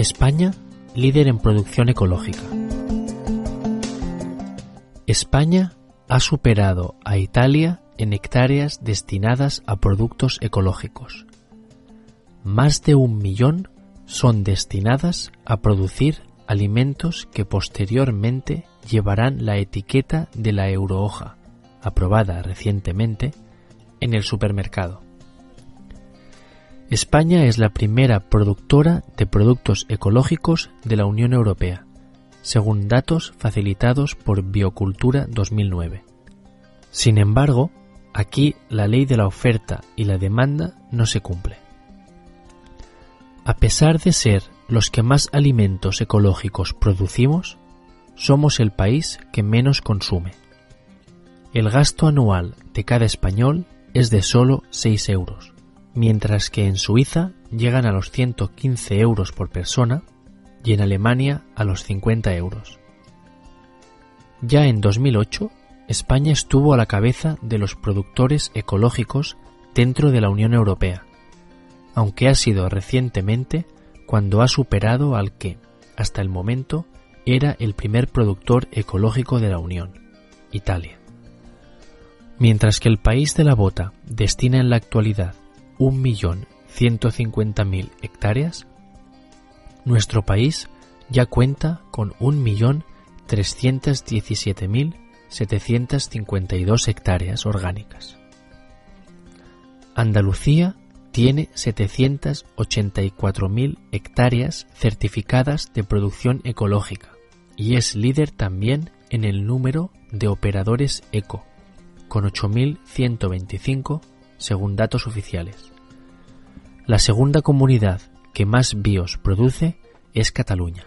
España, líder en producción ecológica. España ha superado a Italia en hectáreas destinadas a productos ecológicos. Más de un millón son destinadas a producir alimentos que posteriormente llevarán la etiqueta de la eurohoja, aprobada recientemente, en el supermercado. España es la primera productora de productos ecológicos de la Unión Europea, según datos facilitados por Biocultura 2009. Sin embargo, aquí la ley de la oferta y la demanda no se cumple. A pesar de ser los que más alimentos ecológicos producimos, somos el país que menos consume. El gasto anual de cada español es de solo 6 euros, mientras que en Suiza llegan a los 115 euros por persona y en Alemania a los 50 euros. Ya en 2008, España estuvo a la cabeza de los productores ecológicos dentro de la Unión Europea, aunque ha sido recientemente cuando ha superado al que, hasta el momento, era el primer productor ecológico de la Unión, Italia. Mientras que el país de la bota destina en la actualidad 1.150.000 hectáreas, nuestro país ya cuenta con 1.317.752 hectáreas orgánicas. Andalucía tiene 784.000 hectáreas certificadas de producción ecológica y es líder también en el número de operadores eco, con 8.125 según datos oficiales. La segunda comunidad que más bios produce es Cataluña.